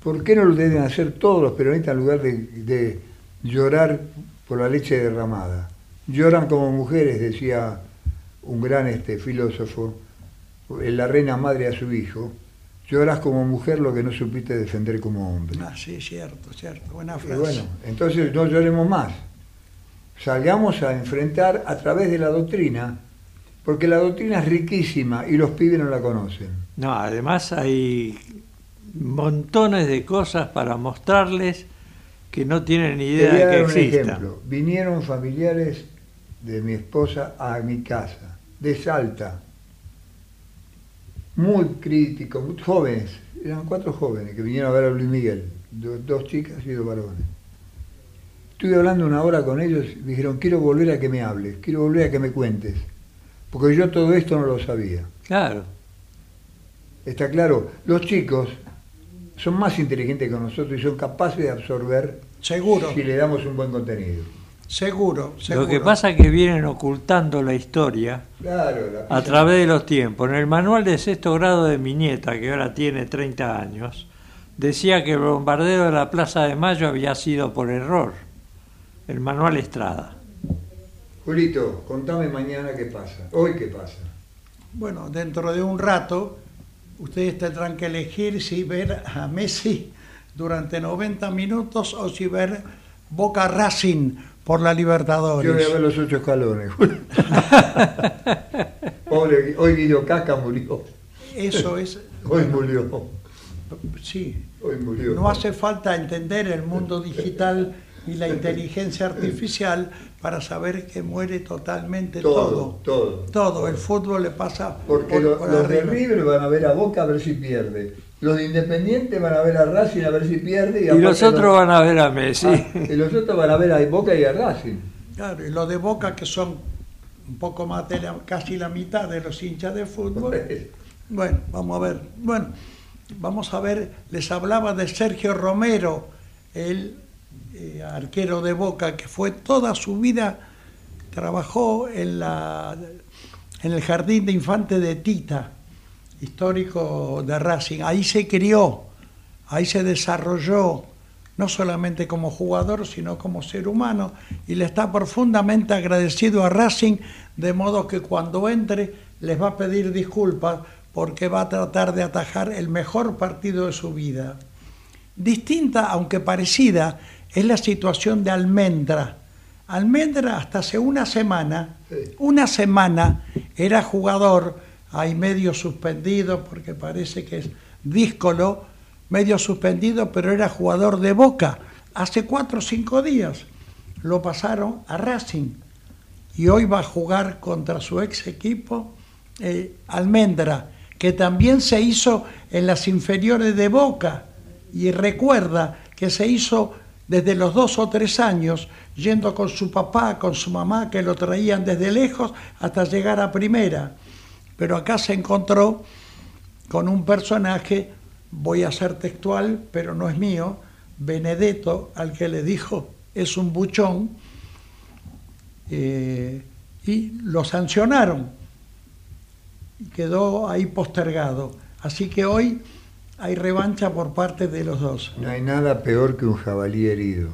¿Por qué no lo deben hacer todos los peronistas en lugar de, de llorar por la leche derramada? Lloran como mujeres, decía un gran este, filósofo, la reina madre a su hijo. Lloras como mujer lo que no supiste defender como hombre. Ah, sí, cierto, cierto. Buena Y frase. bueno, entonces no lloremos más. Salgamos a enfrentar a través de la doctrina, porque la doctrina es riquísima y los pibes no la conocen. No, además hay montones de cosas para mostrarles que no tienen ni idea de dar que un existan. ejemplo. Vinieron familiares de mi esposa a mi casa, de Salta, muy críticos, muy jóvenes, eran cuatro jóvenes que vinieron a ver a Luis Miguel, do- dos chicas y dos varones. Estuve hablando una hora con ellos y me dijeron, quiero volver a que me hables, quiero volver a que me cuentes, porque yo todo esto no lo sabía. Claro. Está claro, los chicos son más inteligentes que nosotros y son capaces de absorber Seguro. si le damos un buen contenido. Seguro, seguro. Lo que pasa es que vienen ocultando la historia Claro, la a través de los tiempos. En el manual de sexto grado de mi nieta, que ahora tiene 30 años, decía que el bombardeo de la Plaza de Mayo había sido por error. El manual Estrada. Julito, contame mañana qué pasa. Hoy qué pasa. Bueno, dentro de un rato, ustedes tendrán que elegir si ver a Messi durante 90 minutos o si ver Boca Racing por la Libertadores. Yo voy a ver los ocho escalones. Pobre, hoy Guido Casca murió. Eso es. Hoy murió. Sí. Hoy murió. No hace falta entender el mundo digital y la inteligencia artificial para saber que muere totalmente todo. Todo, todo. Todo. El fútbol le pasa Porque por, lo- por los de. River van a ver a Boca a ver si pierde. Los de Independiente van a ver a Racing a ver si pierde. Y aparte los otros van a ver a Messi. Ah, y los otros van a ver a Boca y a Racing. Claro, y los de Boca que son un poco más de la- casi la mitad de los hinchas de fútbol. Bueno, vamos a ver. Bueno, vamos a ver, les hablaba de Sergio Romero, el eh, arquero de Boca, que fue toda su vida trabajó en, la, en el jardín de infantes de Tita, histórico de Racing. Ahí se crió, ahí se desarrolló, no solamente como jugador, sino como ser humano, y le está profundamente agradecido a Racing, de modo que cuando entre les va a pedir disculpas porque va a tratar de atajar el mejor partido de su vida. Distinta, aunque parecida, es la situación de Almendra. Almendra hasta hace una semana, una semana era jugador, hay medio suspendido porque parece que es díscolo, medio suspendido, pero era jugador de Boca. Hace cuatro o cinco días lo pasaron a Racing y hoy va a jugar contra su ex equipo eh, Almendra, que también se hizo en las inferiores de Boca y recuerda que se hizo desde los dos o tres años, yendo con su papá, con su mamá, que lo traían desde lejos hasta llegar a primera. Pero acá se encontró con un personaje, voy a ser textual, pero no es mío, Benedetto, al que le dijo, es un buchón, eh, y lo sancionaron. Quedó ahí postergado. Así que hoy hay revancha por parte de los dos. No hay nada peor que un jabalí herido.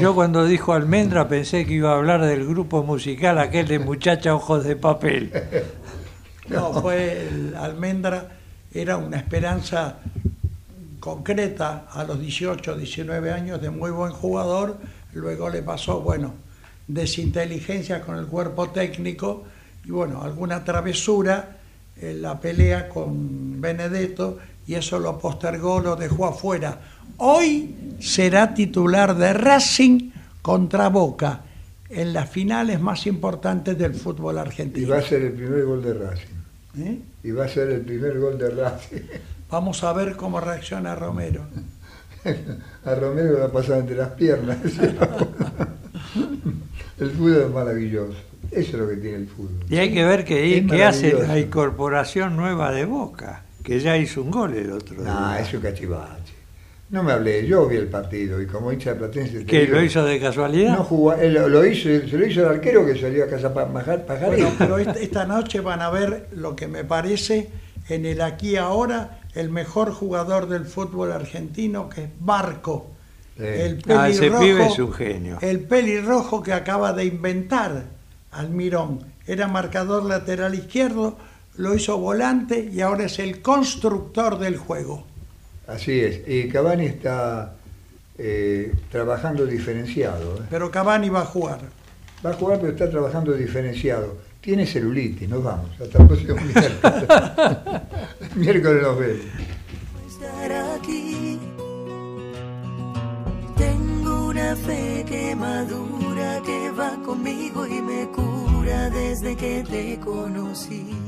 Yo cuando dijo almendra pensé que iba a hablar del grupo musical aquel de muchacha ojos de papel. No, fue el almendra, era una esperanza concreta a los 18, 19 años de muy buen jugador, luego le pasó, bueno, desinteligencia con el cuerpo técnico y bueno, alguna travesura en la pelea con Benedetto y eso lo postergó, lo dejó afuera. Hoy será titular de Racing contra Boca en las finales más importantes del fútbol argentino. Y va a ser el primer gol de Racing. ¿Eh? Y va a ser el primer gol de Racing. Vamos a ver cómo reacciona Romero. a Romero le va a pasar entre las piernas. el fútbol es maravilloso. Eso es lo que tiene el fútbol. Y hay que ver qué hace la incorporación nueva de Boca que ya hizo un gol el otro día. Ah, es un cachivache. No me hablé, yo vi el partido y como hincha de Platense... ¿Que lo hizo de casualidad? No jugó, él lo hizo, se lo hizo el arquero que salió a casa para pajar Bueno, pero esta noche van a ver lo que me parece en el aquí ahora el mejor jugador del fútbol argentino que es Barco. El pelirrojo, ah, ese pibe es un genio. El pelirrojo que acaba de inventar Almirón. Era marcador lateral izquierdo, lo hizo volante y ahora es el constructor del juego. Así es, y Cavani está eh, trabajando diferenciado. ¿eh? Pero Cavani va a jugar. Va a jugar, pero está trabajando diferenciado. Tiene celulitis, nos vamos. Hasta el próximo miércoles. miércoles nos vemos. Tengo una fe que madura, que va conmigo y me cura desde que te conocí.